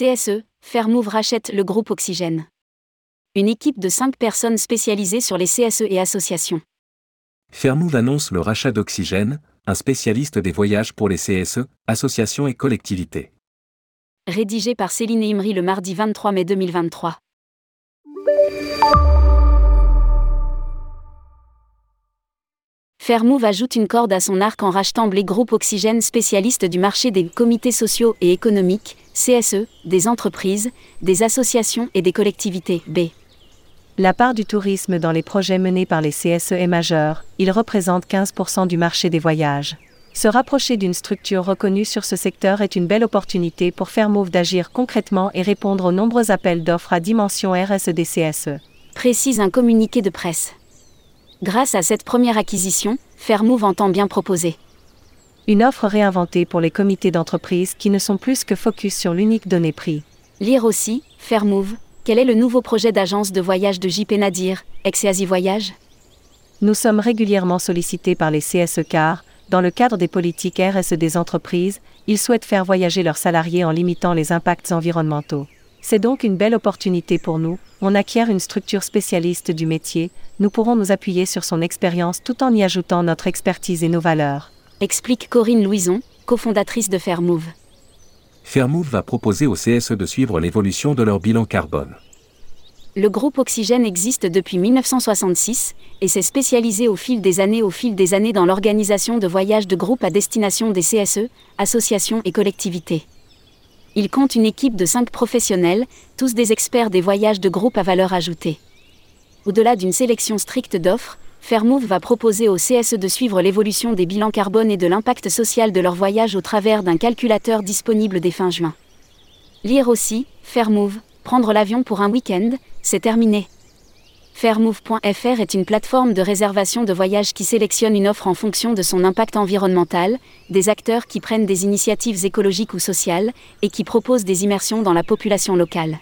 CSE, Fairmove rachète le groupe Oxygène. Une équipe de 5 personnes spécialisées sur les CSE et associations. Fairmove annonce le rachat d'Oxygène, un spécialiste des voyages pour les CSE, associations et collectivités. Rédigé par Céline Imri le mardi 23 mai 2023. Fairmove ajoute une corde à son arc en rachetant les groupes Oxygène spécialistes du marché des comités sociaux et économiques, CSE, des entreprises, des associations et des collectivités, B. La part du tourisme dans les projets menés par les CSE est majeure, il représente 15% du marché des voyages. Se rapprocher d'une structure reconnue sur ce secteur est une belle opportunité pour Fairmove d'agir concrètement et répondre aux nombreux appels d'offres à dimension RSE des CSE. Précise un communiqué de presse. Grâce à cette première acquisition, Fairmove entend bien proposer une offre réinventée pour les comités d'entreprise qui ne sont plus que focus sur l'unique donnée prix. Lire aussi, Fairmove, quel est le nouveau projet d'agence de voyage de JP Nadir, ex Voyage? Nous sommes régulièrement sollicités par les CSE car, dans le cadre des politiques RSE des entreprises, ils souhaitent faire voyager leurs salariés en limitant les impacts environnementaux. C'est donc une belle opportunité pour nous, on acquiert une structure spécialiste du métier, nous pourrons nous appuyer sur son expérience tout en y ajoutant notre expertise et nos valeurs. Explique Corinne Louison, cofondatrice de Fairmove. Fairmove va proposer au CSE de suivre l'évolution de leur bilan carbone. Le groupe Oxygène existe depuis 1966 et s'est spécialisé au fil des années au fil des années dans l'organisation de voyages de groupe à destination des CSE, associations et collectivités. Il compte une équipe de cinq professionnels, tous des experts des voyages de groupe à valeur ajoutée. Au-delà d'une sélection stricte d'offres, Fairmove va proposer au CSE de suivre l'évolution des bilans carbone et de l'impact social de leur voyage au travers d'un calculateur disponible dès fin juin. Lire aussi, Fairmove, prendre l'avion pour un week-end, c'est terminé. Fairmove.fr est une plateforme de réservation de voyage qui sélectionne une offre en fonction de son impact environnemental, des acteurs qui prennent des initiatives écologiques ou sociales, et qui proposent des immersions dans la population locale.